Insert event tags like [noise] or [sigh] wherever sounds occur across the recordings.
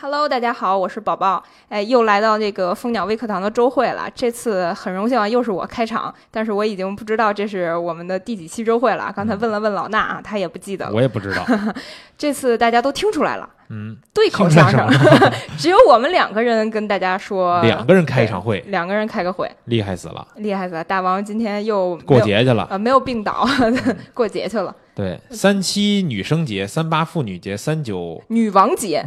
Hello，大家好，我是宝宝。哎，又来到这个蜂鸟微课堂的周会了。这次很荣幸啊，又是我开场，但是我已经不知道这是我们的第几期周会了。刚才问了问老衲啊，他也不记得了。我也不知道。[laughs] 这次大家都听出来了，嗯，对口相声，[laughs] 只有我们两个人跟大家说，两个人开一场会，两个人开个会，厉害死了，厉害死了。大王今天又过节去了，呃，没有病倒，[laughs] 过节去了。对，三七女生节，三八妇女节，三九女王节，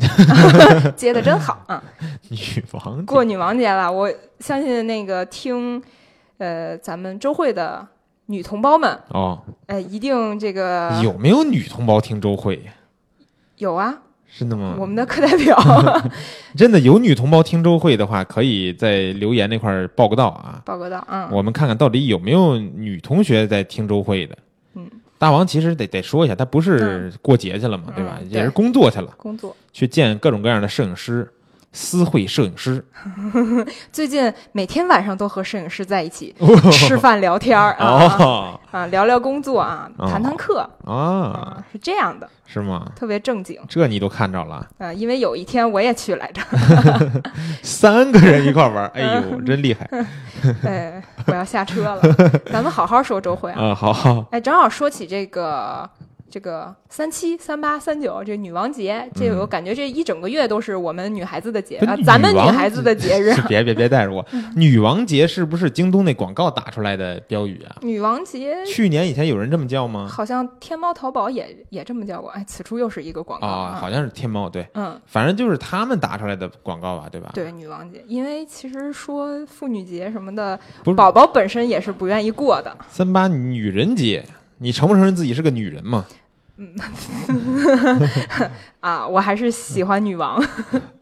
[laughs] 接的真好啊！女王过女王节了，我相信那个听，呃，咱们周会的女同胞们哦，呃，一定这个有没有女同胞听周会？有啊，真的吗？我们的课代表 [laughs] 真的有女同胞听周会的话，可以在留言那块报个到啊，报个到，嗯，我们看看到底有没有女同学在听周会的，嗯。大王其实得得说一下，他不是过节去了嘛，对吧？也是工作去了，工作去见各种各样的摄影师。私会摄影师，[laughs] 最近每天晚上都和摄影师在一起吃饭聊天儿啊啊，聊聊工作啊，谈谈课啊，是这样的，是吗？特别正经，这你都看着了啊？因为有一天我也去来着，[laughs] 三个人一块玩，[laughs] 哎呦，真厉害！哎，我要下车了，[laughs] 咱们好好说周慧啊，好好。哎，正好说起这个。这个三七、三八、三九，这女王节，这我感觉这一整个月都是我们女孩子的节啊，咱们女孩子的节日。别别别带着我，女王节是不是京东那广告打出来的标语啊？女王节，去年以前有人这么叫吗？好像天猫、淘宝也也这么叫过。哎，此处又是一个广告啊，好像是天猫对，嗯，反正就是他们打出来的广告吧，对吧？对，女王节，因为其实说妇女节什么的，宝宝本身也是不愿意过的。三八女人节，你承不承认自己是个女人嘛？嗯，[laughs] 啊，我还是喜欢女王。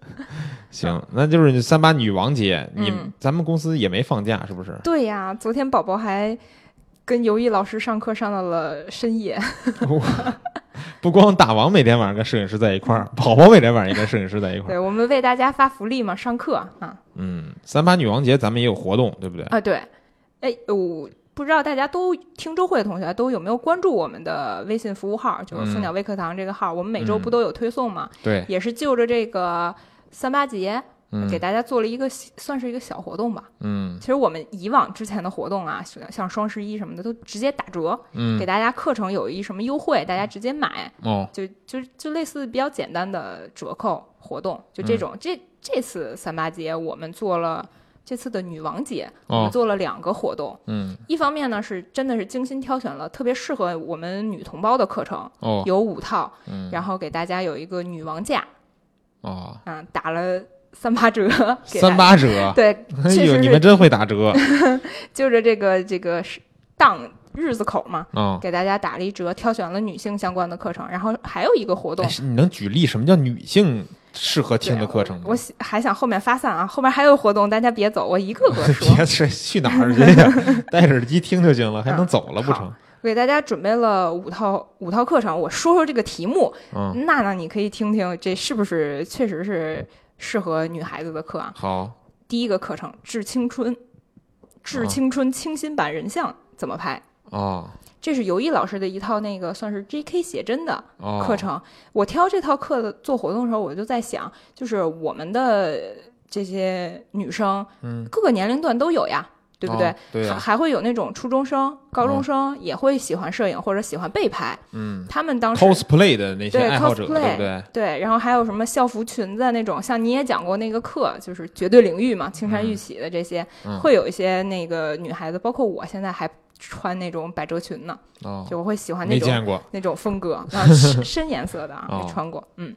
[laughs] 行，那就是三八女王节，你咱们公司也没放假，是不是？对呀，昨天宝宝还跟尤艺老师上课上到了深夜。[laughs] 不光大王每天晚上跟摄影师在一块儿，宝宝每天晚上也跟摄影师在一块儿。对，我们为大家发福利嘛，上课啊。嗯，三八女王节咱们也有活动，对不对？啊，对。哎，我。不知道大家都听周会的同学都有没有关注我们的微信服务号，就是蜂鸟微课堂这个号。我们每周不都有推送吗？对，也是就着这个三八节，给大家做了一个算是一个小活动吧。嗯，其实我们以往之前的活动啊，像双十一什么的，都直接打折，嗯给大家课程有一什么优惠，大家直接买。哦，就就就类似比较简单的折扣活动，就这种。这这次三八节我们做了。这次的女王节，我们做了两个活动。嗯，一方面呢是真的是精心挑选了特别适合我们女同胞的课程，有五套，然后给大家有一个女王价，哦，啊，打了三八折，[laughs] 三八折，对，[laughs] 哎呦，你们真会打折，[laughs] 就着这个这个是当日子口嘛，给大家打了一折，挑选了女性相关的课程，然后还有一个活动，你能举例什么叫女性？适合听的课程，我还想后面发散啊，后面还有活动，大家别走，我一个个说。[laughs] 别去去哪儿去呀？戴着耳机听就行了，还能走了不成？我给大家准备了五套五套课程，我说说这个题目，嗯娜娜你可以听听，这是不是确实是适合女孩子的课啊？好，第一个课程《致青春》，《致青春》清新版人像怎么拍？哦。这是尤毅老师的一套那个算是 J.K. 写真的课程。我挑这套课的做活动的时候，我就在想，就是我们的这些女生，嗯，各个年龄段都有呀，对不对？对还还会有那种初中生、高中生也会喜欢摄影或者喜欢被拍。嗯，他们当时 cosplay 的那些爱好者，对不对？对，然后还有什么校服裙子那种，像你也讲过那个课，就是绝对领域嘛，青山玉起的这些，会有一些那个女孩子，包括我现在还。穿那种百褶裙呢，就我会喜欢那种那种风格，[laughs] 深深颜色的啊，没穿过，嗯，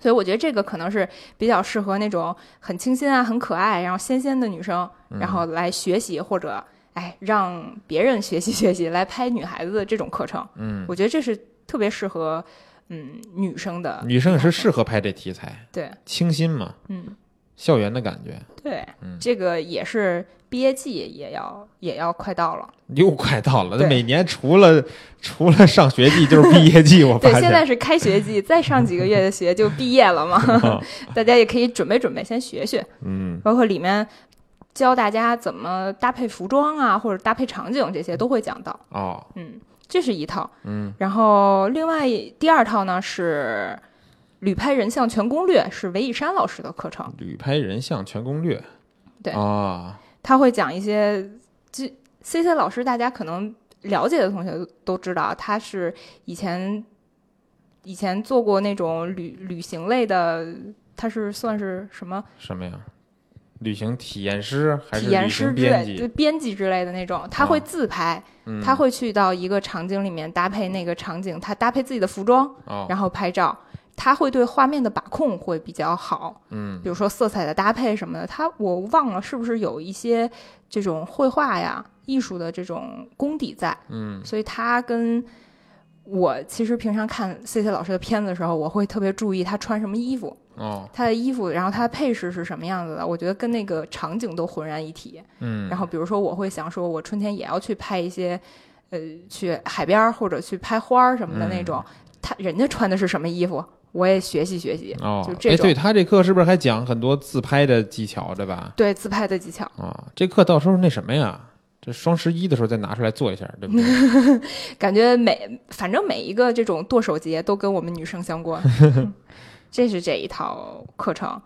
所以我觉得这个可能是比较适合那种很清新啊、很可爱，然后仙仙的女生，然后来学习或者哎让别人学习学习来拍女孩子的这种课程，嗯，我觉得这是特别适合嗯女生的，女生也是适合拍这题材，对，清新嘛，嗯，校园的感觉，对，这个也是。毕业季也要也要快到了，又快到了。那每年除了除了上学季就是毕业季，我发现。对，现在是开学季，再上几个月的学就毕业了嘛。[laughs] 大家也可以准备准备，先学学。嗯，包括里面教大家怎么搭配服装啊，或者搭配场景这些都会讲到。哦，嗯，这是一套。嗯，然后另外第二套呢是旅拍人像全攻略是韦以山老师的课程。旅拍人像全攻略，对啊，他会讲一些，就 C C 老师，大家可能了解的同学都知道，他是以前以前做过那种旅旅行类的，他是算是什么？什么呀？旅行体验师还是体验师之编类，编辑之类的那种，他会自拍，他会去到一个场景里面搭配那个场景，他搭配自己的服装，然后拍照。他会对画面的把控会比较好，嗯，比如说色彩的搭配什么的。他我忘了是不是有一些这种绘画呀、艺术的这种功底在，嗯，所以他跟我其实平常看 C C 老师的片子的时候，我会特别注意他穿什么衣服。哦，他的衣服，然后他的配饰是什么样子的？我觉得跟那个场景都浑然一体。嗯，然后比如说，我会想说，我春天也要去拍一些，呃，去海边或者去拍花儿什么的那种。他人家穿的是什么衣服，我也学习学习。哦，就这种。对他这课是不是还讲很多自拍的技巧，对吧？对，自拍的技巧。啊，这课到时候那什么呀？这双十一的时候再拿出来做一下，对不对？[laughs] 感觉每反正每一个这种剁手节都跟我们女生相关。[laughs] 这是这一套课程，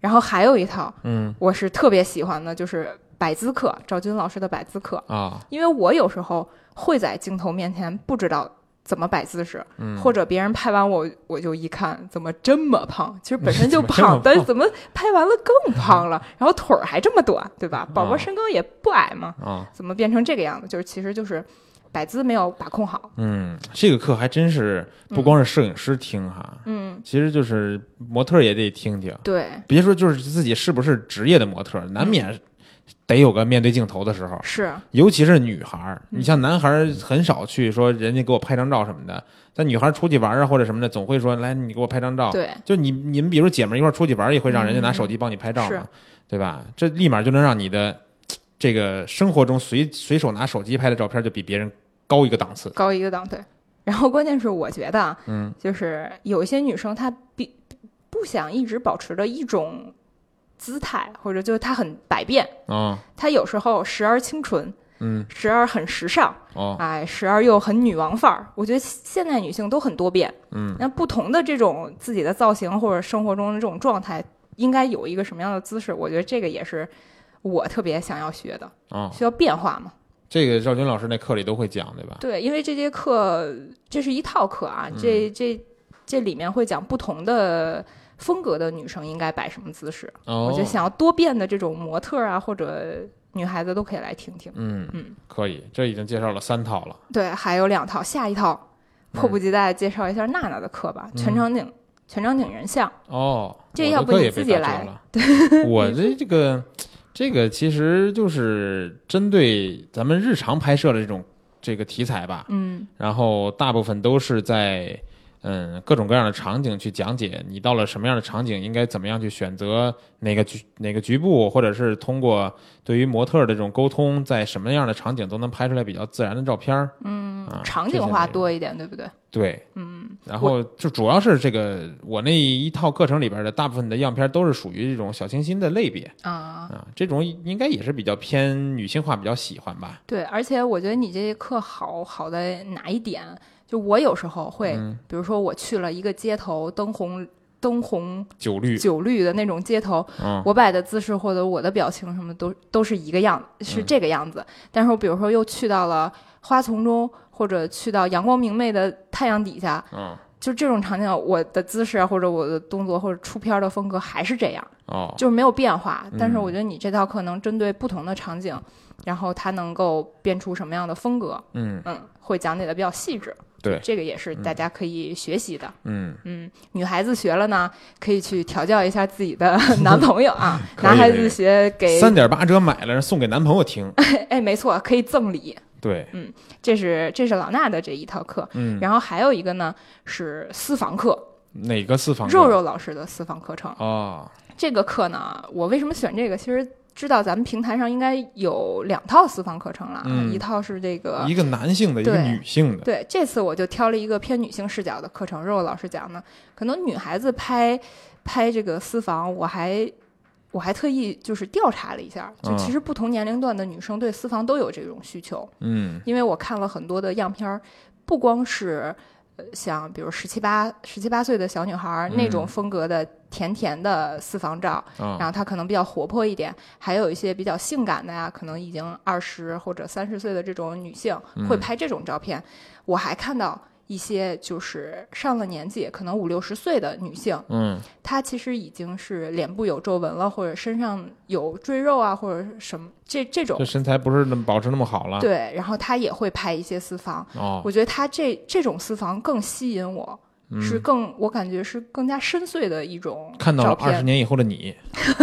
然后还有一套，嗯，我是特别喜欢的，就是百姿课，赵军老师的百姿课啊。因为我有时候会在镜头面前不知道怎么摆姿势，嗯，或者别人拍完我，我就一看怎么这么胖，其实本身就 [laughs] 胖，但是怎么拍完了更胖了，[laughs] 然后腿儿还这么短，对吧？宝宝身高也不矮嘛，啊，怎么变成这个样子？就是其实就是。摆姿没有把控好，嗯，这个课还真是不光是摄影师听哈，嗯，其实就是模特也得听听，对，别说就是自己是不是职业的模特，难免得有个面对镜头的时候，是，尤其是女孩儿，你像男孩儿很少去说人家给我拍张照什么的，但女孩出去玩啊或者什么的，总会说来你给我拍张照，对，就你你们比如姐们一块出去玩，也会让人家拿手机帮你拍照嘛，对吧？这立马就能让你的这个生活中随随手拿手机拍的照片就比别人。高一个档次，高一个档次。然后关键是我觉得，嗯，就是有一些女生她比不想一直保持着一种姿态，或者就是她很百变啊。她有时候时而清纯，嗯，时而很时尚，哦，哎，时而又很女王范儿。我觉得现代女性都很多变，嗯，那不同的这种自己的造型或者生活中的这种状态，应该有一个什么样的姿势？我觉得这个也是我特别想要学的啊，需要变化嘛。这个赵军老师那课里都会讲，对吧？对，因为这节课这是一套课啊，这这这里面会讲不同的风格的女生应该摆什么姿势。我觉得想要多变的这种模特啊，或者女孩子都可以来听听。嗯嗯，可以，这已经介绍了三套了。对，还有两套，下一套迫不及待介绍一下娜娜的课吧，全场景全场景人像。哦，这要不你自己来？对，[laughs] 我的这个。这个其实就是针对咱们日常拍摄的这种这个题材吧，嗯，然后大部分都是在嗯各种各样的场景去讲解，你到了什么样的场景应该怎么样去选择哪个局哪个局部，或者是通过对于模特的这种沟通，在什么样的场景都能拍出来比较自然的照片儿，嗯，场景化多一点，对不对？对，嗯，然后就主要是这个我那一套课程里边的大部分的样片都是属于这种小清新的类别啊啊，这种应该也是比较偏女性化，比较喜欢吧？对，而且我觉得你这课好好在哪一点？就我有时候会，比如说我去了一个街头，灯红灯红酒绿酒绿的那种街头，我摆的姿势或者我的表情什么都都是一个样，是这个样子。但是我比如说又去到了花丛中。或者去到阳光明媚的太阳底下，嗯，就这种场景，我的姿势或者我的动作或者出片的风格还是这样，哦，就是没有变化。但是我觉得你这套课能针对不同的场景，然后它能够变出什么样的风格，嗯嗯，会讲解的比较细致。对，这个也是大家可以学习的。嗯嗯，女孩子学了呢，可以去调教一下自己的 [laughs] 男朋友啊。[laughs] 男孩子学给三点八折买了送给男朋友听。[laughs] 哎，没错，可以赠礼。对，嗯，这是这是老衲的这一套课，嗯，然后还有一个呢是私房课，哪个私房？肉肉老师的私房课程哦，这个课呢，我为什么选这个？其实知道咱们平台上应该有两套私房课程了，一套是这个一个男性的，一个女性的，对，这次我就挑了一个偏女性视角的课程，肉肉老师讲呢，可能女孩子拍拍这个私房，我还。我还特意就是调查了一下，就其实不同年龄段的女生对私房都有这种需求。嗯，因为我看了很多的样片儿，不光是像比如十七八十七八岁的小女孩那种风格的甜甜的私房照，然后她可能比较活泼一点，还有一些比较性感的呀，可能已经二十或者三十岁的这种女性会拍这种照片。我还看到。一些就是上了年纪，可能五六十岁的女性，嗯，她其实已经是脸部有皱纹了，或者身上有赘肉啊，或者什么这这种，这身材不是那么保持那么好了。对，然后她也会拍一些私房。哦，我觉得她这这种私房更吸引我，是更我感觉是更加深邃的一种。看到了二十年以后的你，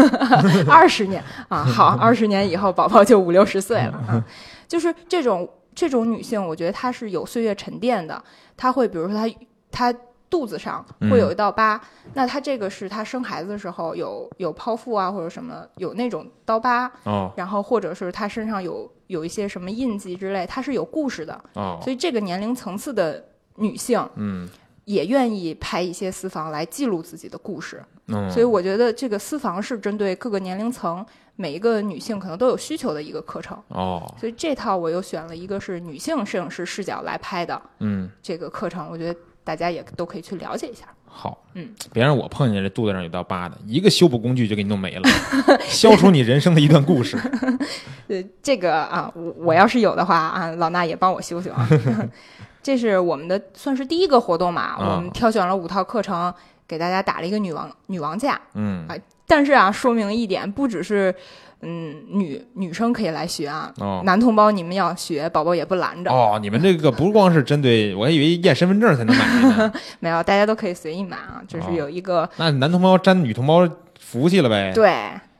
[laughs] 二十年啊，好，二十年以后宝宝就五六十岁了，[laughs] 就是这种。这种女性，我觉得她是有岁月沉淀的。她会，比如说她她肚子上会有一道疤，那她这个是她生孩子的时候有有剖腹啊，或者什么有那种刀疤。哦。然后或者是她身上有有一些什么印记之类，她是有故事的。哦。所以这个年龄层次的女性，嗯，也愿意拍一些私房来记录自己的故事。嗯。所以我觉得这个私房是针对各个年龄层。每一个女性可能都有需求的一个课程哦，所以这套我又选了一个是女性摄影师视角来拍的，嗯，这个课程我觉得大家也都可以去了解一下。好，嗯，别让我碰见这肚子上有道疤的，一个修补工具就给你弄没了，[laughs] 消除你人生的一段故事。[laughs] 呃，这个啊，我我要是有的话啊，老衲也帮我修修啊。[laughs] 这是我们的算是第一个活动嘛，我们挑选了五套课程，给大家打了一个女王女王价，嗯啊。但是啊，说明一点，不只是，嗯，女女生可以来学啊，男同胞你们要学，宝宝也不拦着。哦，你们这个不光是针对，我还以为验身份证才能买呢。[laughs] 没有，大家都可以随意买啊，就是有一个。那男同胞沾女同胞福气了呗？对，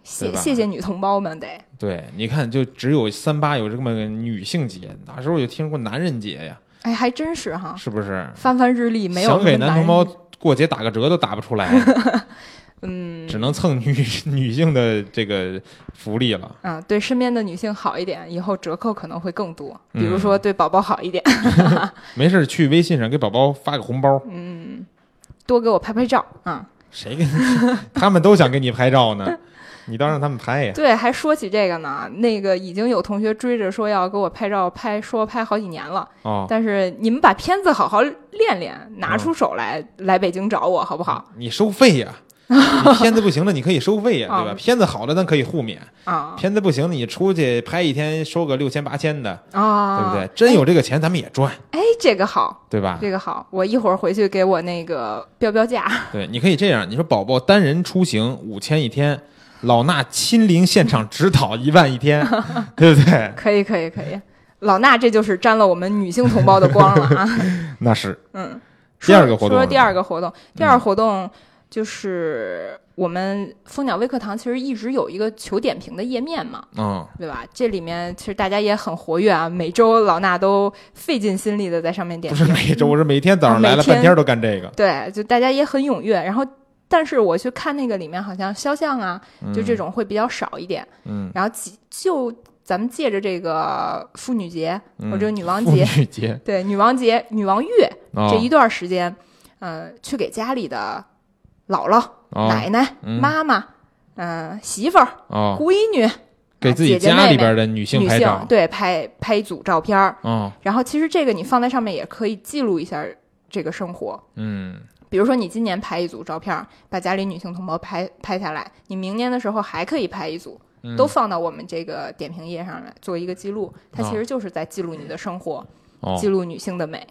谢谢谢女同胞们得。对，你看，就只有三八有这么个女性节，哪时候有听说过男人节呀？哎，还真是哈。是不是？翻翻日历，没有。想给男同胞过节打个折都打不出来。[laughs] 嗯，只能蹭女女性的这个福利了。啊，对身边的女性好一点，以后折扣可能会更多。比如说对宝宝好一点，[laughs] 没事去微信上给宝宝发个红包。嗯，多给我拍拍照啊。谁给你？他们都想给你拍照呢，你倒让他们拍呀。对，还说起这个呢，那个已经有同学追着说要给我拍照，拍说拍好几年了。哦，但是你们把片子好好练练，拿出手来，来北京找我好不好？你收费呀。[laughs] 你片子不行了，你可以收费呀，对吧？片子好了，咱可以互免啊。片子不行，你出去拍一天，收个六千八千的啊，对不对？真有这个钱，咱们也赚。哎，这个好，对吧？这个好，我一会儿回去给我那个标标价。[laughs] 对，你可以这样，你说宝宝单人出行五千一天，老衲亲临现场指导 [laughs] 一万一天，对不对？可以，可以，可以。老衲这就是沾了我们女性同胞的光了啊。那是。嗯。第二个活动。说第二个活动，第二活动。就是我们蜂鸟微课堂其实一直有一个求点评的页面嘛，嗯，对吧？这里面其实大家也很活跃啊，每周老衲都费尽心力的在上面点评。不是每周，我是每天早上来了半天都干这个。对，就大家也很踊跃。然后，但是我去看那个里面，好像肖像啊，就这种会比较少一点。嗯。然后就咱们借着这个妇女节或者女王节，女节对女王节、女王月这一段时间，呃，去给家里的。姥姥、奶奶、妈妈，嗯，媳妇儿、闺女，给自己家里边的女性拍照，对，拍拍一组照片儿。哦，然后其实这个你放在上面也可以记录一下这个生活。嗯，比如说你今年拍一组照片，把家里女性同胞拍拍下来，你明年的时候还可以拍一组，都放到我们这个点评页上来做一个记录。它其实就是在记录你的生活，记录女性的美。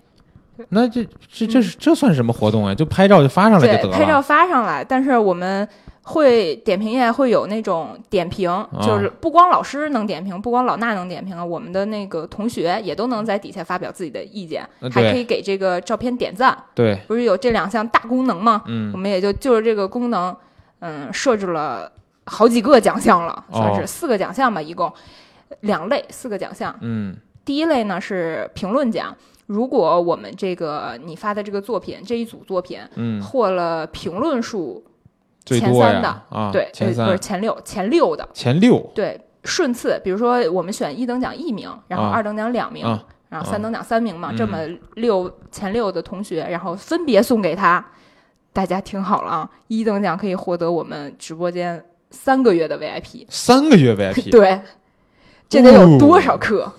[laughs] 那这这这是这算什么活动啊？就拍照就发上来就得了。拍照发上来，但是我们会点评页会有那种点评，就是不光老师能点评，不光老衲能点评啊，我们的那个同学也都能在底下发表自己的意见，还可以给这个照片点赞。对，不是有这两项大功能吗？嗯，我们也就就是这个功能，嗯，设置了好几个奖项了，算是四个奖项吧，一共两类，四个奖项。嗯，第一类呢是评论奖。如果我们这个你发的这个作品这一组作品，嗯，获了评论数前三的啊，对，前三。不是前六，前六的。前六，对，顺次，比如说我们选一等奖一名，然后二等奖两名，然后三等奖三名嘛，这么六前六的同学，然后分别送给他，大家听好了啊，一等奖可以获得我们直播间三个月的 VIP，三个月 VIP，对，这得有多少课？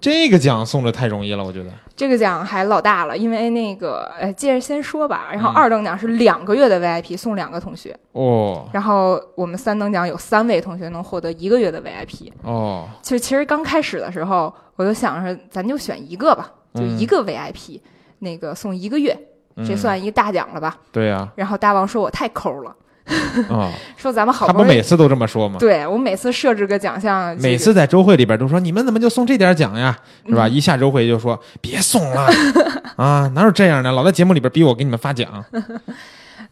这个奖送的太容易了，我觉得。这个奖还老大了，因为那个，呃，接着先说吧。然后二等奖是两个月的 VIP 送两个同学哦。然后我们三等奖有三位同学能获得一个月的 VIP 哦。就其实刚开始的时候，我就想着咱就选一个吧，就一个 VIP，那个送一个月，这算一个大奖了吧？对呀。然后大王说我太抠了。啊，[laughs] 说咱们好，他不每次都这么说吗？对我每次设置个奖项，每次在周会里边都说你们怎么就送这点奖呀，是吧？一下周会就说别送了 [laughs] 啊，哪有这样的？老在节目里边逼我给你们发奖。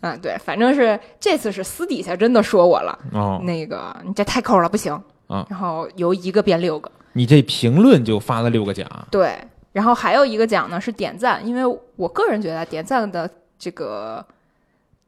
嗯，[laughs] 对，反正是这次是私底下真的说我了。哦，那个你这太抠了，不行啊。然后由一个变六个，你这评论就发了六个奖。对，然后还有一个奖呢是点赞，因为我个人觉得点赞的这个。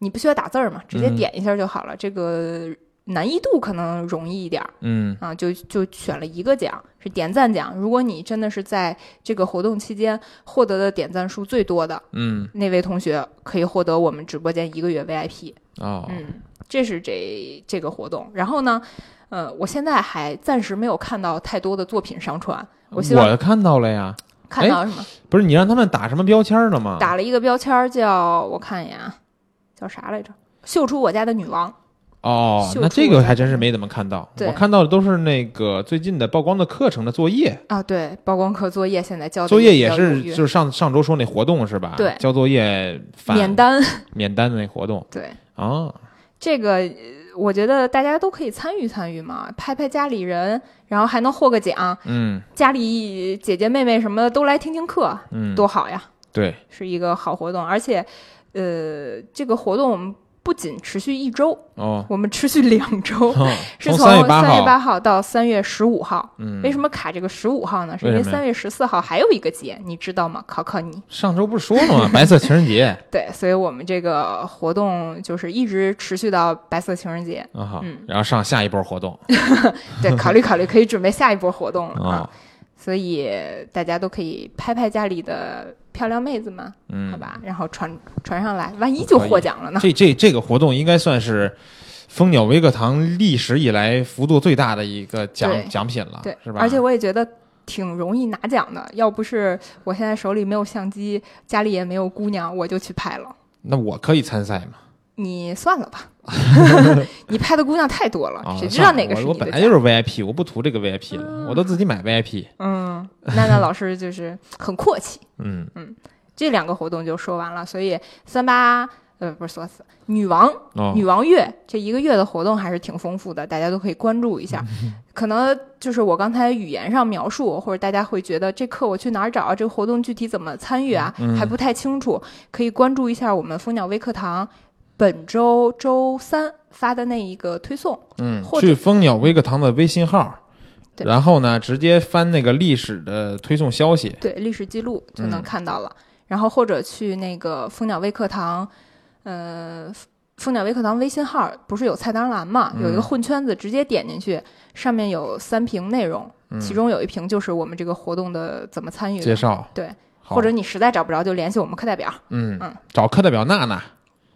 你不需要打字儿嘛，直接点一下就好了。这个难易度可能容易一点儿，嗯啊，就就选了一个奖，是点赞奖。如果你真的是在这个活动期间获得的点赞数最多的，嗯，那位同学可以获得我们直播间一个月 VIP。哦，嗯，这是这这个活动。然后呢，呃，我现在还暂时没有看到太多的作品上传。我希望我看到了呀，看到什么？不是你让他们打什么标签了吗？打了一个标签叫我看一眼啊。叫啥来着？秀出我家的女王哦，那这个还真是没怎么看到。我看到的都是那个最近的曝光的课程的作业啊。对，曝光课作业现在交作业也是，就是上上周说那活动是吧？对，交作业免单免单的那活动。[laughs] 对啊，这个我觉得大家都可以参与参与嘛，拍拍家里人，然后还能获个奖。嗯，家里姐姐妹妹什么的都来听听课，嗯，多好呀。对，是一个好活动，而且。呃，这个活动我们不仅持续一周，哦，我们持续两周，[laughs] 是从三月八号到三月十五号。嗯，为什么卡这个十五号呢？是因为三月十四号还有一个节，你知道吗？考考你。上周不是说了吗？[laughs] 白色情人节。[laughs] 对，所以我们这个活动就是一直持续到白色情人节。嗯，然后上下一波活动。对，考虑考虑，可以准备下一波活动了啊。所以大家都可以拍拍家里的。漂亮妹子们，嗯，好吧，然后传传上来，万一就获奖了呢？这这这个活动应该算是蜂鸟微课堂历史以来幅度最大的一个奖奖品了，对，是吧？而且我也觉得挺容易拿奖的，要不是我现在手里没有相机，家里也没有姑娘，我就去拍了。那我可以参赛吗？你算了吧，[laughs] 你拍的姑娘太多了，谁知道哪个是你的？我本来就是 VIP，我不图这个 VIP 了，我都自己买 VIP。嗯，娜娜老师就是很阔气。[laughs] 嗯嗯，这两个活动就说完了，所以三八呃不是说死女王女王月这一个月的活动还是挺丰富的，大家都可以关注一下。[laughs] 可能就是我刚才语言上描述，或者大家会觉得这课我去哪儿找？这个活动具体怎么参与啊？还不太清楚，可以关注一下我们蜂鸟微课堂。本周周三发的那一个推送，嗯，去蜂鸟微课堂的微信号，然后呢，直接翻那个历史的推送消息，对，历史记录就能看到了。然后或者去那个蜂鸟微课堂，呃，蜂鸟微课堂微信号不是有菜单栏嘛？有一个混圈子，直接点进去，上面有三屏内容，其中有一屏就是我们这个活动的怎么参与介绍，对，或者你实在找不着，就联系我们课代表，嗯嗯，找课代表娜娜。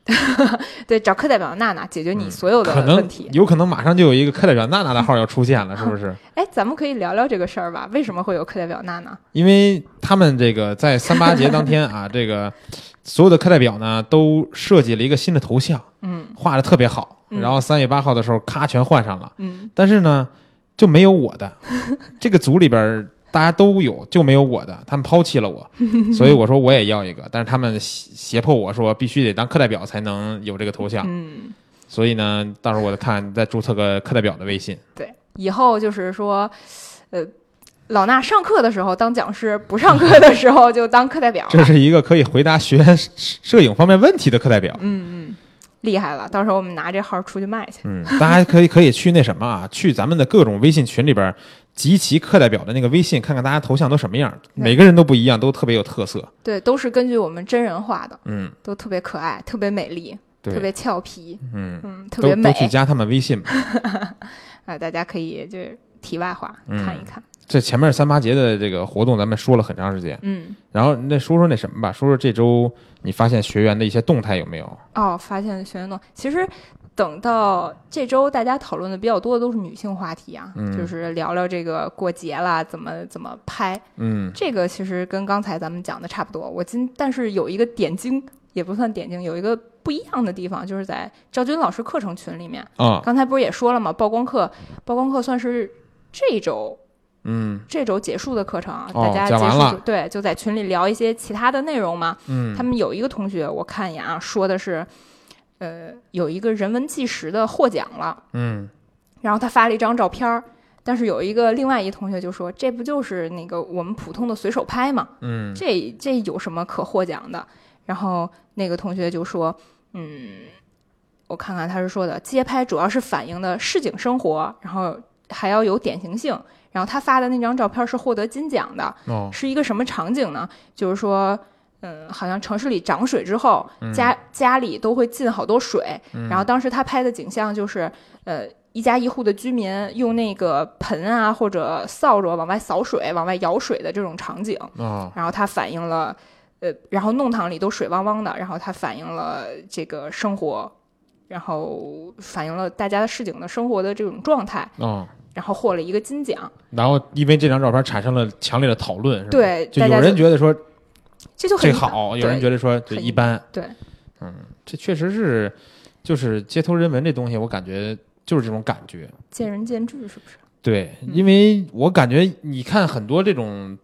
[laughs] 对，找课代表娜娜解决你所有的问题。有可能马上就有一个课代表娜娜的号要出现了，是不是？哎，咱们可以聊聊这个事儿吧？为什么会有课代表娜娜？因为他们这个在三八节当天啊，[laughs] 这个所有的课代表呢都设计了一个新的头像，嗯，画的特别好。然后三月八号的时候，咔全换上了，嗯，但是呢就没有我的 [laughs] 这个组里边。大家都有，就没有我的，他们抛弃了我，[laughs] 所以我说我也要一个，但是他们胁迫我说必须得当课代表才能有这个头像，嗯，所以呢，到时候我再看再注册个课代表的微信。对，以后就是说，呃，老衲上课的时候当讲师，不上课的时候就当课代表。这是一个可以回答学员摄影方面问题的课代表。嗯嗯，厉害了，到时候我们拿这号出去卖去。嗯，大家可以可以去那什么啊，去咱们的各种微信群里边。集齐课代表的那个微信，看看大家头像都什么样，每个人都不一样，都特别有特色。对，都是根据我们真人画的，嗯，都特别可爱，特别美丽，特别俏皮，嗯嗯，特别美。都去加他们微信吧。[laughs] 啊，大家可以就是题外话看一看。这前面三八节的这个活动，咱们说了很长时间，嗯，然后那说说那什么吧，说说这周你发现学员的一些动态有没有？哦，发现学员动，其实。等到这周，大家讨论的比较多的都是女性话题啊，就是聊聊这个过节啦，怎么怎么拍。嗯，这个其实跟刚才咱们讲的差不多。我今但是有一个点睛，也不算点睛，有一个不一样的地方，就是在赵军老师课程群里面啊。刚才不是也说了吗？曝光课，曝光课算是这周，嗯，这周结束的课程啊。大家结束对，就在群里聊一些其他的内容嘛。嗯，他们有一个同学，我看一眼啊，说的是。呃，有一个人文纪实的获奖了，嗯，然后他发了一张照片儿，但是有一个另外一同学就说，这不就是那个我们普通的随手拍吗？嗯，这这有什么可获奖的？然后那个同学就说，嗯，我看看他是说的，街拍主要是反映的市井生活，然后还要有典型性。然后他发的那张照片是获得金奖的，是一个什么场景呢？就是说。嗯，好像城市里涨水之后，家家里都会进好多水。然后当时他拍的景象就是，呃，一家一户的居民用那个盆啊或者扫帚往外扫水、往外舀水的这种场景。然后它反映了，呃，然后弄堂里都水汪汪的。然后它反映了这个生活，然后反映了大家的市井的生活的这种状态。然后获了一个金奖。然后因为这张照片产生了强烈的讨论，对，就有人觉得说。这就很好，有人觉得说就一般。对，嗯，这确实是，就是街头人文这东西，我感觉就是这种感觉。见仁见智，是不是？对，因为我感觉你看很多这种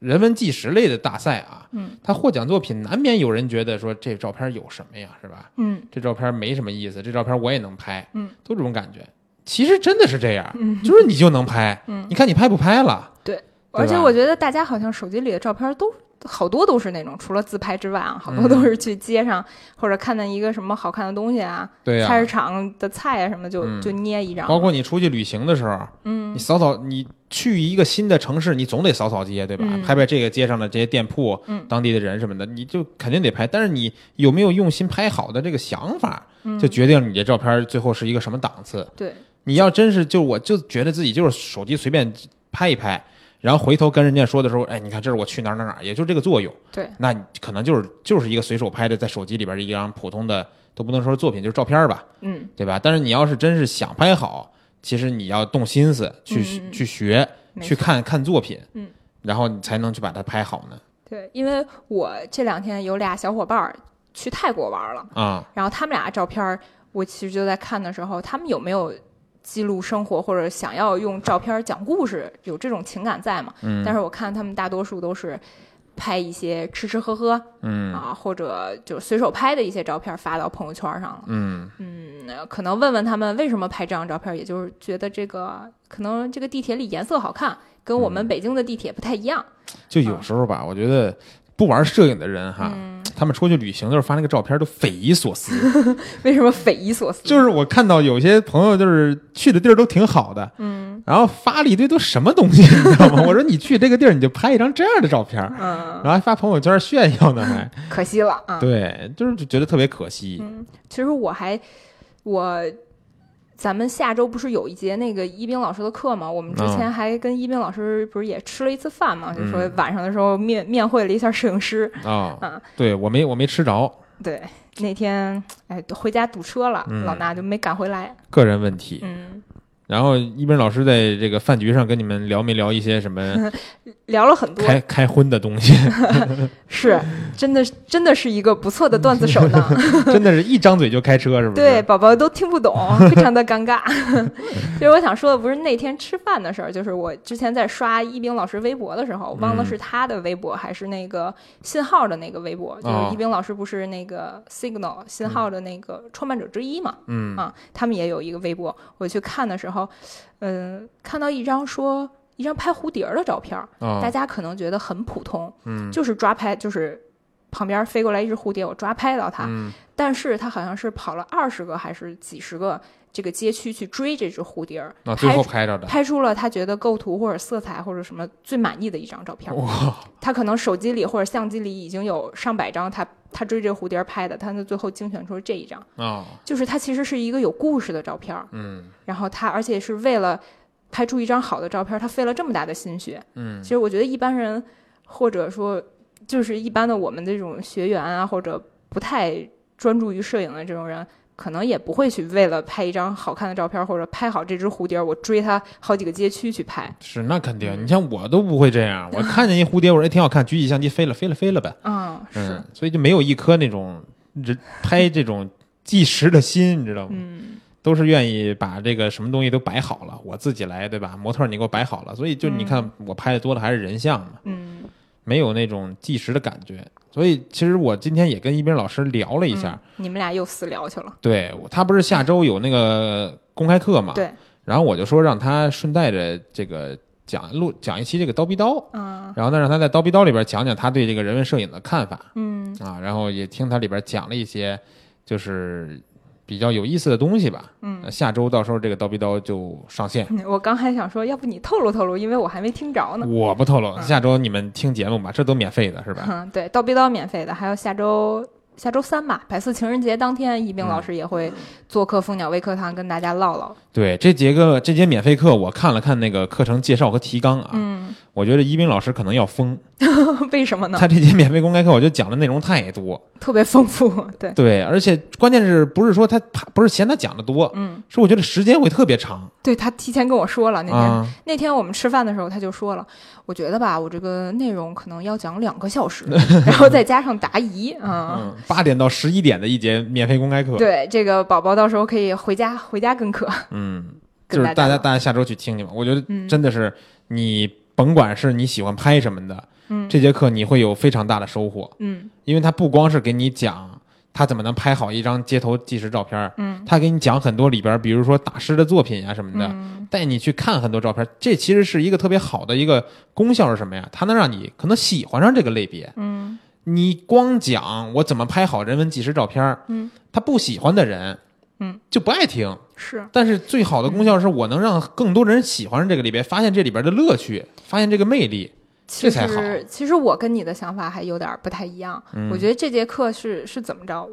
人文纪实类的大赛啊，嗯，他获奖作品难免有人觉得说这照片有什么呀，是吧？嗯，这照片没什么意思，这照片我也能拍，嗯，都这种感觉。其实真的是这样，就是你就能拍，嗯，你看你拍不拍了？对，而且我觉得大家好像手机里的照片都。好多都是那种，除了自拍之外啊，好多都是去街上或者看到一个什么好看的东西啊，对菜市场的菜啊什么，就就捏一张。包括你出去旅行的时候，嗯，你扫扫，你去一个新的城市，你总得扫扫街，对吧？拍拍这个街上的这些店铺，嗯，当地的人什么的，你就肯定得拍。但是你有没有用心拍好的这个想法，就决定你这照片最后是一个什么档次。对，你要真是就我就觉得自己就是手机随便拍一拍。然后回头跟人家说的时候，哎，你看这是我去哪哪哪，也就这个作用。对，那可能就是就是一个随手拍的，在手机里边的一张普通的，都不能说是作品，就是照片吧。嗯，对吧？但是你要是真是想拍好，其实你要动心思去去学，去看看作品，嗯，然后你才能去把它拍好呢。对，因为我这两天有俩小伙伴去泰国玩了啊，然后他们俩照片，我其实就在看的时候，他们有没有？记录生活或者想要用照片讲故事，有这种情感在嘛？嗯。但是我看他们大多数都是拍一些吃吃喝喝，嗯啊，或者就随手拍的一些照片发到朋友圈上了。嗯嗯，可能问问他们为什么拍这张照片，也就是觉得这个可能这个地铁里颜色好看，跟我们北京的地铁不太一样。就有时候吧，我觉得不玩摄影的人哈。他们出去旅行的时候发那个照片都匪夷所思，[laughs] 为什么匪夷所思？就是我看到有些朋友就是去的地儿都挺好的，嗯，然后发了一堆都什么东西，你知道吗？[laughs] 我说你去这个地儿你就拍一张这样的照片，嗯，然后还发朋友圈炫耀呢，还可惜了啊，对，就是觉得特别可惜。嗯，其实我还我。咱们下周不是有一节那个一冰老师的课吗？我们之前还跟一冰老师不是也吃了一次饭吗？就说晚上的时候面面会了一下摄影师啊，啊，对我没我没吃着，对，那天哎回家堵车了，老衲就没赶回来，个人问题，嗯。然后一斌老师在这个饭局上跟你们聊没聊一些什么？[laughs] 聊了很多开开荤的东西，[laughs] 是真的，真的是一个不错的段子手呢。[laughs] 真的是一张嘴就开车，是不是？对，宝宝都听不懂，非常的尴尬。其实我想说的不是那天吃饭的事儿，就是我之前在刷一冰老师微博的时候，我忘了是他的微博还是那个信号的那个微博。就是一冰老师不是那个 Signal 信号的那个创办者之一嘛？嗯啊，他们也有一个微博，我去看的时候，嗯，看到一张说。一张拍蝴蝶的照片，大家可能觉得很普通，嗯，就是抓拍，就是旁边飞过来一只蝴蝶，我抓拍到它，但是它好像是跑了二十个还是几十个这个街区去追这只蝴蝶儿，那，最后拍着的，拍出了他觉得构图或者色彩或者什么最满意的一张照片。哇，他可能手机里或者相机里已经有上百张他他追这蝴蝶拍的，他那最后精选出这一张，就是他其实是一个有故事的照片，嗯，然后他而且是为了。拍出一张好的照片，他费了这么大的心血。嗯，其实我觉得一般人，或者说就是一般的我们这种学员啊，或者不太专注于摄影的这种人，可能也不会去为了拍一张好看的照片或者拍好这只蝴蝶，我追它好几个街区去拍。是，那肯定。你像我都不会这样，我看见一蝴蝶，我说挺好看，举起相机飞了，飞了，飞了呗。嗯，是。所以就没有一颗那种人拍这种纪实的心，你知道吗？嗯。都是愿意把这个什么东西都摆好了，我自己来，对吧？模特你给我摆好了，所以就你看我拍的多的还是人像嘛。嗯。没有那种计时的感觉。所以其实我今天也跟一斌老师聊了一下，你们俩又私聊去了。对他不是下周有那个公开课嘛？对。然后我就说让他顺带着这个讲录讲一期这个刀逼刀，嗯。然后呢，让他在刀逼刀里边讲讲他对这个人文摄影的看法，嗯。啊，然后也听他里边讲了一些，就是。比较有意思的东西吧，嗯，下周到时候这个刀逼刀就上线。[laughs] 我刚还想说，要不你透露透露，因为我还没听着呢。我不透露，下周你们听节目吧，这都免费的，是吧？[laughs] 嗯，对，刀逼刀免费的，还有下周。下周三吧，百色情人节当天，一冰老师也会做客蜂鸟微课堂，跟大家唠唠。对，这节课这节免费课，我看了看那个课程介绍和提纲啊，嗯，我觉得一冰老师可能要疯。[laughs] 为什么呢？他这节免费公开课，我觉得讲的内容太多，特别丰富。[laughs] 对对，而且关键是不是说他不是嫌他讲的多，嗯，是我觉得时间会特别长。对他提前跟我说了，那天那天我们吃饭的时候他就说了。我觉得吧，我这个内容可能要讲两个小时，[laughs] 然后再加上答疑啊。八点到十一点的一节免费公开课。对，这个宝宝到时候可以回家回家跟课。嗯，就是大家大家下周去听听吧。我觉得真的是你甭管是你喜欢拍什么的，嗯，这节课你会有非常大的收获。嗯，因为他不光是给你讲。他怎么能拍好一张街头纪实照片？嗯，他给你讲很多里边，比如说大师的作品啊什么的，带你去看很多照片。这其实是一个特别好的一个功效是什么呀？它能让你可能喜欢上这个类别。嗯，你光讲我怎么拍好人文纪实照片，嗯，他不喜欢的人，嗯，就不爱听。是，但是最好的功效是我能让更多人喜欢上这个里边，发现这里边的乐趣，发现这个魅力。其实，其实我跟你的想法还有点不太一样。我觉得这节课是是怎么着？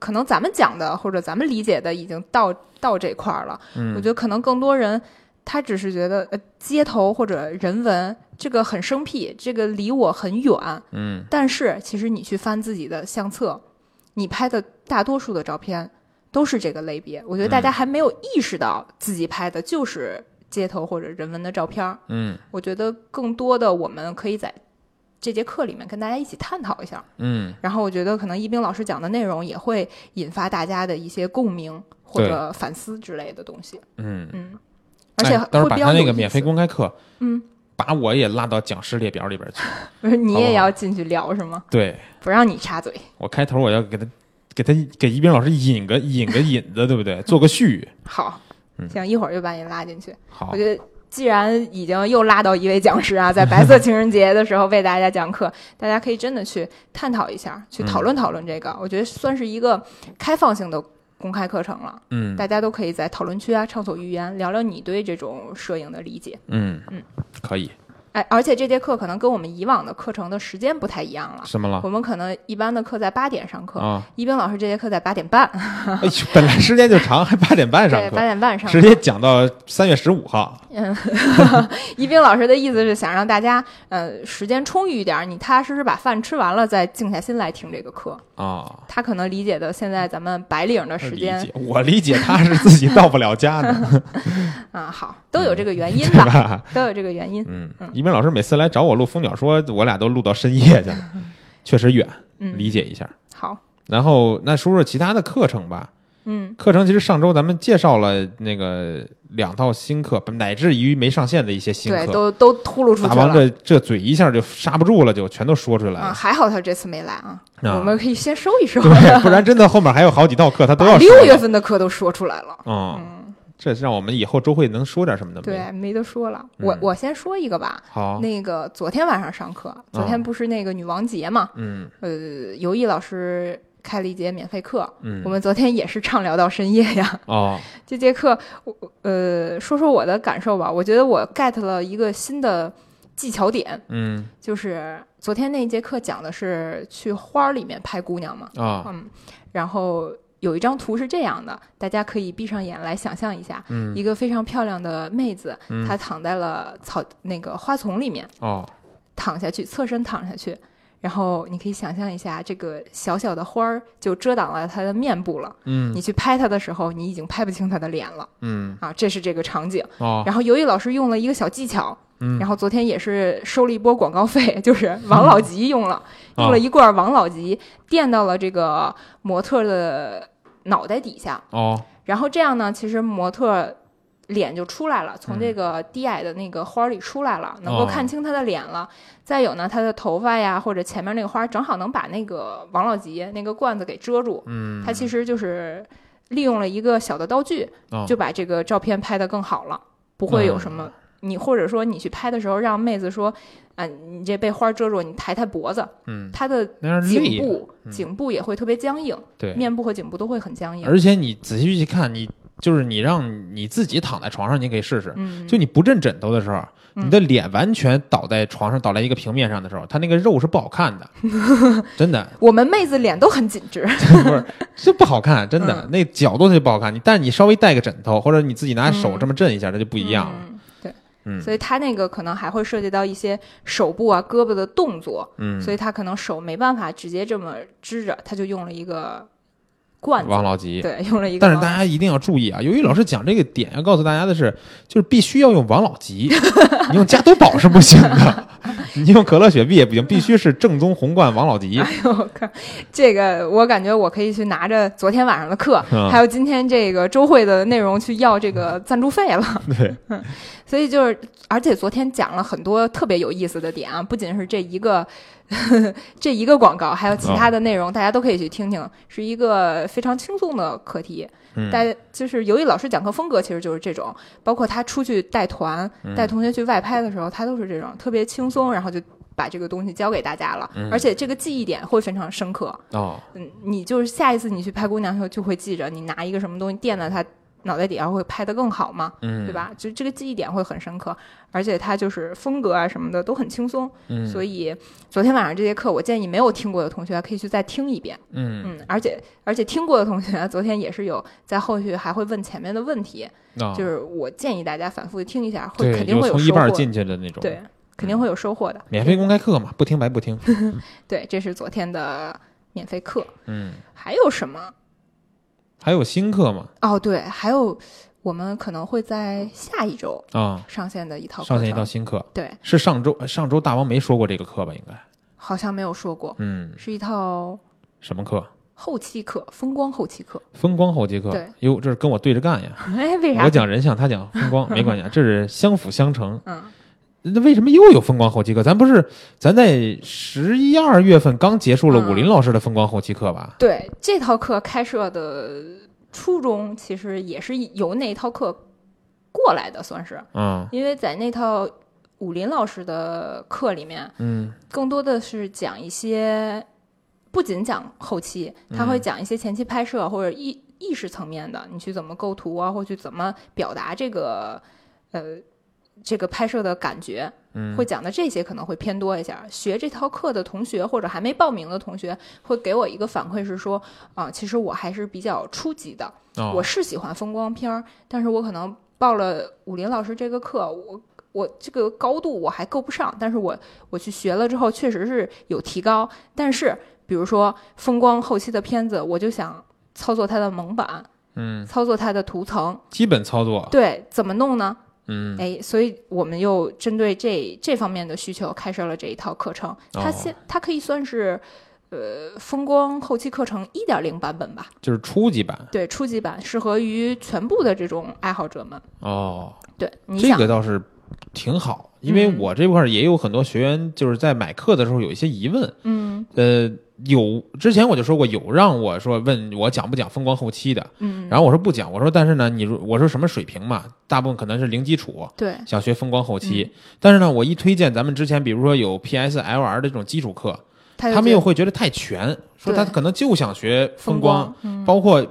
可能咱们讲的或者咱们理解的已经到到这块儿了。我觉得可能更多人他只是觉得呃街头或者人文这个很生僻，这个离我很远。嗯。但是其实你去翻自己的相册，你拍的大多数的照片都是这个类别。我觉得大家还没有意识到自己拍的就是。街头或者人文的照片嗯，我觉得更多的我们可以在这节课里面跟大家一起探讨一下，嗯，然后我觉得可能一冰老师讲的内容也会引发大家的一些共鸣或者反思之类的东西，嗯。嗯，而且到时候把他那个免费公开课，嗯，把我也拉到讲师列表里边去，[laughs] 不是你也要进去聊是吗？对，不让你插嘴，我开头我要给他给他给一冰老师引个引个引子，对不对？做个序，[laughs] 好。行，一会儿就把你拉进去。好，我觉得既然已经又拉到一位讲师啊，在白色情人节的时候为大家讲课，大家可以真的去探讨一下，去讨论讨论这个。我觉得算是一个开放性的公开课程了。嗯，大家都可以在讨论区啊畅所欲言，聊聊你对这种摄影的理解。嗯嗯，可以。哎，而且这节课可能跟我们以往的课程的时间不太一样了。什么了？我们可能一般的课在八点上课啊，一冰老师这节课在八点半。[laughs] 哎呦，本来时间就长，还八点半上课，八点半上课，直接讲到三月十五号。嗯，[laughs] 一冰老师的意思是想让大家呃时间充裕一点，你踏踏实实把饭吃完了，再静下心来听这个课啊。他可能理解的现在咱们白领的时间，我理解他是自己到不了家的。[laughs] 啊，好，都有这个原因吧？都有这个原因。嗯，一冰老师每次来找我录蜂鸟，说我俩都录到深夜去了，[laughs] 确实远，理解一下。好，然后那说说其他的课程吧。嗯，课程其实上周咱们介绍了那个两套新课，乃至于没上线的一些新课，对，都都秃噜出去了。大王这这嘴一下就刹不住了，就全都说出来了。还好他这次没来啊，我们可以先收一收，[laughs] 不然真的后面还有好几套课他都要。六月份的课都说出来了，嗯，这让我们以后周会能说点什么的对，没得说了。我我先说一个吧。好，那个昨天晚上上课，昨天不是那个女王节嘛？嗯，呃，尤毅老师。开了一节免费课，嗯，我们昨天也是畅聊到深夜呀。哦，[laughs] 这节课，我呃说说我的感受吧。我觉得我 get 了一个新的技巧点，嗯，就是昨天那一节课讲的是去花儿里面拍姑娘嘛，啊，嗯，然后有一张图是这样的，大家可以闭上眼来想象一下，嗯，一个非常漂亮的妹子，她躺在了草那个花丛里面，哦，躺下去，侧身躺下去。然后你可以想象一下，这个小小的花儿就遮挡了他的面部了。嗯，你去拍他的时候，你已经拍不清他的脸了。嗯，啊，这是这个场景。哦，然后尤毅老师用了一个小技巧。嗯，然后昨天也是收了一波广告费，[laughs] 就是王老吉用了，用了一罐王老吉垫到了这个模特的脑袋底下。哦，然后这样呢，其实模特。脸就出来了，从这个低矮的那个花里出来了，能够看清他的脸了。再有呢，他的头发呀，或者前面那个花，正好能把那个王老吉那个罐子给遮住。嗯，他其实就是利用了一个小的道具，就把这个照片拍得更好了，不会有什么。你或者说你去拍的时候，让妹子说，啊，你这被花遮住，你抬抬脖子，嗯，他的颈部颈部也会特别僵硬，对，面部和颈部都会很僵硬。而且你仔细去看，你。就是你让你自己躺在床上，你可以试试。就你不枕枕头的时候，你的脸完全倒在床上，倒在一个平面上的时候，它那个肉是不好看的，[laughs] 真的。我们妹子脸都很紧致，[laughs] 不是，这不好看，真的，那角度就不好看。你但是你稍微带个枕头，或者你自己拿手这么震一下，它就不一样了。对，嗯，所以他那个可能还会涉及到一些手部啊、胳膊的动作，嗯，所以他可能手没办法直接这么支着，他就用了一个。罐王老吉对用了一个，但是大家一定要注意啊！由于老师讲这个点，要告诉大家的是，就是必须要用王老吉，[laughs] 你用加多宝是不行的，[laughs] 你用可乐雪碧也不行，必须是正宗红罐王老吉。[laughs] 哎呦我靠，这个我感觉我可以去拿着昨天晚上的课，[laughs] 还有今天这个周会的内容去要这个赞助费了。对，所以就是，而且昨天讲了很多特别有意思的点啊，不仅是这一个。这一个广告，还有其他的内容，大家都可以去听听，是一个非常轻松的课题。大家就是由于老师讲课风格其实就是这种，包括他出去带团、带同学去外拍的时候，他都是这种特别轻松，然后就把这个东西教给大家了，而且这个记忆点会非常深刻。哦，嗯，你就是下一次你去拍姑娘的时候，就会记着你拿一个什么东西垫在他。脑袋底下会拍得更好嘛？嗯，对吧？就这个记忆点会很深刻，而且它就是风格啊什么的都很轻松。嗯，所以昨天晚上这节课，我建议没有听过的同学可以去再听一遍。嗯嗯，而且而且听过的同学，昨天也是有在后续还会问前面的问题，就是我建议大家反复的听一下，会肯定会有从一半进去的那种。对，肯定会有收获的。免费公开课嘛，不听白不听。[laughs] 对，这是昨天的免费课。嗯，还有什么？还有新课吗？哦，对，还有。我们可能会在下一周啊上线的一套上线一套新课，对，是上周上周大王没说过这个课吧？应该好像没有说过，嗯，是一套什么课？后期课，风光后期课，风光后期课，对，哟，这是跟我对着干呀？[laughs] 哎，为啥？我讲人像，他讲风光，没关系，这是相辅相成。嗯，那为什么又有风光后期课？咱不是咱在十一二月份刚结束了武林老师的风光后期课吧？对，这套课开设的。初衷其实也是由那套课过来的，算是，嗯，因为在那套武林老师的课里面，嗯，更多的是讲一些，不仅讲后期，他会讲一些前期拍摄或者意意识层面的，你去怎么构图啊，或去怎么表达这个，呃。这个拍摄的感觉，嗯，会讲的这些可能会偏多一些。学这套课的同学或者还没报名的同学，会给我一个反馈是说，啊，其实我还是比较初级的，我是喜欢风光片儿，但是我可能报了武林老师这个课，我我这个高度我还够不上，但是我我去学了之后，确实是有提高。但是比如说风光后期的片子，我就想操作它的蒙版，嗯，操作它的图层，基本操作，对，怎么弄呢？嗯，哎，所以我们又针对这这方面的需求开设了这一套课程。它现它可以算是，呃，风光后期课程一点零版本吧，就是初级版。对，初级版适合于全部的这种爱好者们。哦，对，这个倒是挺好，因为我这块也有很多学员就是在买课的时候有一些疑问。嗯，呃。有之前我就说过，有让我说问我讲不讲风光后期的，嗯，然后我说不讲，我说但是呢，你我说什么水平嘛，大部分可能是零基础，对，想学风光后期，但是呢，我一推荐咱们之前比如说有 PS LR 的这种基础课，他们又会觉得太全，说他可能就想学风光，包括。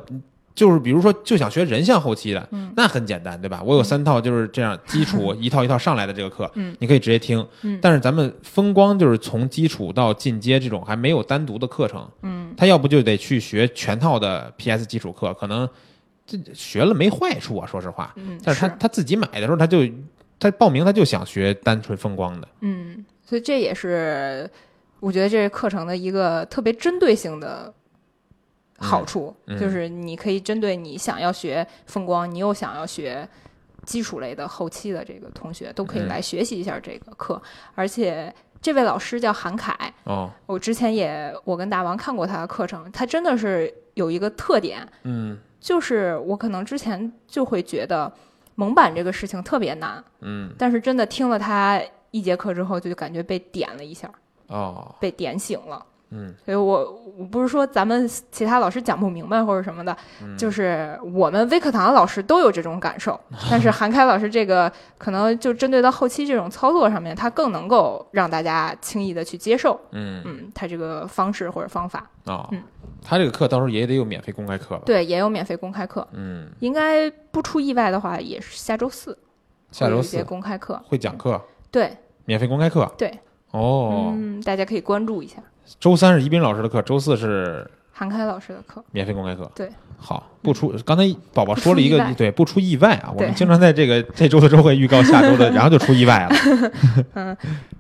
就是比如说，就想学人像后期的，那很简单，对吧？我有三套就是这样基础 [laughs] 一套一套上来的这个课，你可以直接听。但是咱们风光就是从基础到进阶这种还没有单独的课程，嗯，他要不就得去学全套的 PS 基础课，可能这学了没坏处啊，说实话。嗯，但是他他自己买的时候，他就他报名他就想学单纯风光的，嗯，所以这也是。我觉得这是课程的一个特别针对性的好处，就是你可以针对你想要学风光，你又想要学基础类的后期的这个同学，都可以来学习一下这个课。而且这位老师叫韩凯，哦，我之前也我跟大王看过他的课程，他真的是有一个特点，嗯，就是我可能之前就会觉得蒙版这个事情特别难，嗯，但是真的听了他一节课之后，就感觉被点了一下。哦，被点醒了，嗯，所以我我不是说咱们其他老师讲不明白或者什么的，就是我们微课堂的老师都有这种感受，[laughs] 但是韩开老师这个可能就针对到后期这种操作上面，他更能够让大家轻易的去接受，嗯。嗯，他这个方式或者方法，哦，嗯，他这个课到时候也得有免费公开课吧？对，也有免费公开课，嗯，应该不出意外的话，也是下周四，下周四公开课会讲课，对，免费公开课，对。哦，嗯，大家可以关注一下。周三是宜宾老师的课，周四是韩开老师的课，免费公开课。对，好，不出刚才宝宝说了一个对，不出意外啊。我们经常在这个这周的周会预告下周的，[laughs] 然后就出意外了。[laughs] 嗯，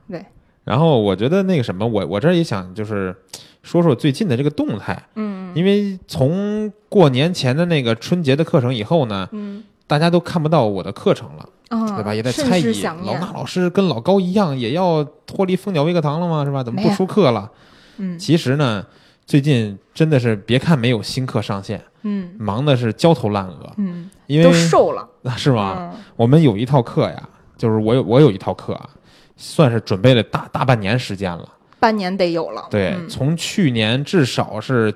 对。然后我觉得那个什么，我我这也想就是说说最近的这个动态。嗯，因为从过年前的那个春节的课程以后呢，嗯，大家都看不到我的课程了。对吧？也在猜疑，老衲老师跟老高一样，也要脱离蜂鸟微课堂了吗？是吧？怎么不出课了？嗯，其实呢，最近真的是别看没有新课上线，嗯，忙的是焦头烂额，嗯，因为都瘦了，[laughs] 是吗？我们有一套课呀，就是我有我有一套课啊，算是准备了大大半年时间了，半年得有了。对，从去年至少是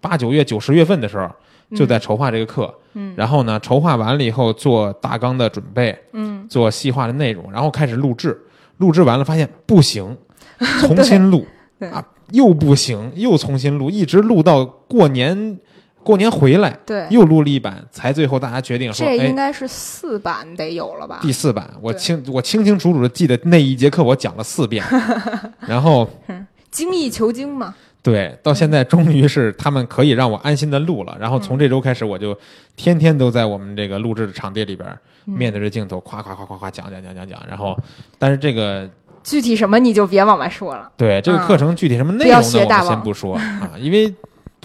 八九月、九十月份的时候。就在筹划这个课，嗯，然后呢，筹划完了以后做大纲的准备，嗯，做细化的内容，然后开始录制，录制完了发现不行，[laughs] 重新录，啊，又不行，又重新录，一直录到过年，过年回来，对，又录了一版，才最后大家决定说，这应该是四版得有了吧？第四版，我清我清清楚楚的记得那一节课我讲了四遍，[laughs] 然后，精益求精嘛。对，到现在终于是他们可以让我安心的录了。然后从这周开始，我就天天都在我们这个录制的场地里边，面对着镜头，夸夸夸夸夸讲讲讲讲讲。然后，但是这个具体什么你就别往外说了。对，这个课程具体什么内容呢？我们先不说啊，因为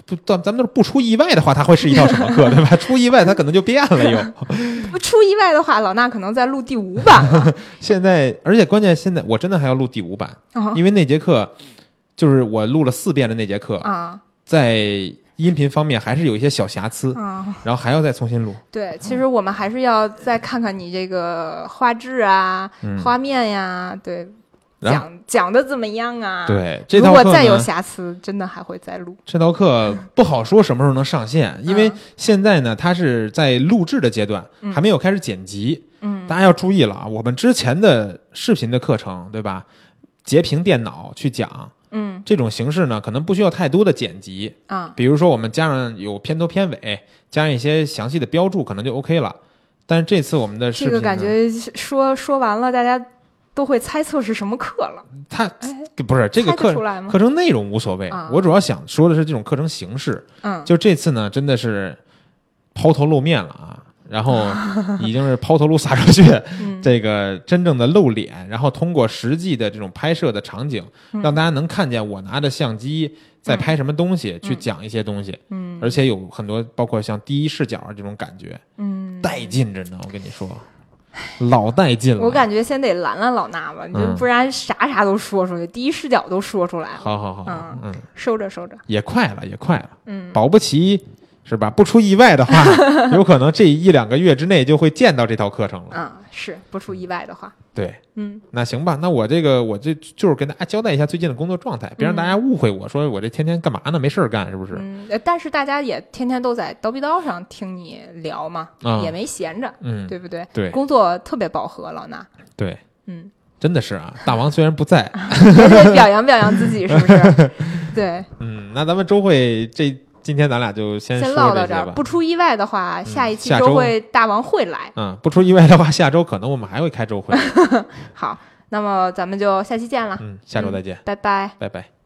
不，咱咱们都是不出意外的话，它会是一套什么课，对吧？出意外，它可能就变了又。[laughs] 不出意外的话，老衲可能在录第五版了。[laughs] 现在，而且关键现在我真的还要录第五版，因为那节课。就是我录了四遍的那节课啊，在音频方面还是有一些小瑕疵啊，然后还要再重新录。对，其实我们还是要再看看你这个画质啊、画面呀，对，讲讲的怎么样啊？对，如果再有瑕疵，真的还会再录。这道课不好说什么时候能上线，因为现在呢，它是在录制的阶段，还没有开始剪辑。嗯，大家要注意了啊，我们之前的视频的课程，对吧？截屏电脑去讲。嗯，这种形式呢，可能不需要太多的剪辑啊。比如说，我们加上有片头片尾，加上一些详细的标注，可能就 OK 了。但是这次我们的视频，这个感觉说说完了，大家都会猜测是什么课了。他不是这个课课程内容无所谓，我主要想说的是这种课程形式。嗯，就这次呢，真的是抛头露面了啊。然后 [laughs] 已经是抛头颅洒热血，这个真正的露脸，然后通过实际的这种拍摄的场景，让大家能看见我拿着相机在拍什么东西，去讲一些东西，嗯，而且有很多包括像第一视角这种感觉，嗯，带劲着呢，我跟你说，老带劲了。我感觉先得拦拦老衲吧，你不然啥啥都说出去，第一视角都说出来了。好好好，嗯，收着收着，也快了也快了，嗯，保不齐。是吧？不出意外的话，[laughs] 有可能这一两个月之内就会见到这套课程了。嗯，是不出意外的话。对，嗯，那行吧。那我这个，我这就是跟大家交代一下最近的工作状态，别让大家误会我说我这天天干嘛呢？没事儿干是不是？嗯，但是大家也天天都在叨逼叨上听你聊嘛，也没闲着，嗯，对不对？对，工作特别饱和，老衲。对，嗯，真的是啊。大王虽然不在，[laughs] 表扬表扬自己是不是？[laughs] 对，嗯，那咱们周会这。今天咱俩就先先唠到这儿，不出意外的话，下一期周会大王会来。嗯，不出意外的话，下周可能我们还会开周会。[laughs] 好，那么咱们就下期见了。嗯，下周再见，拜拜，拜拜。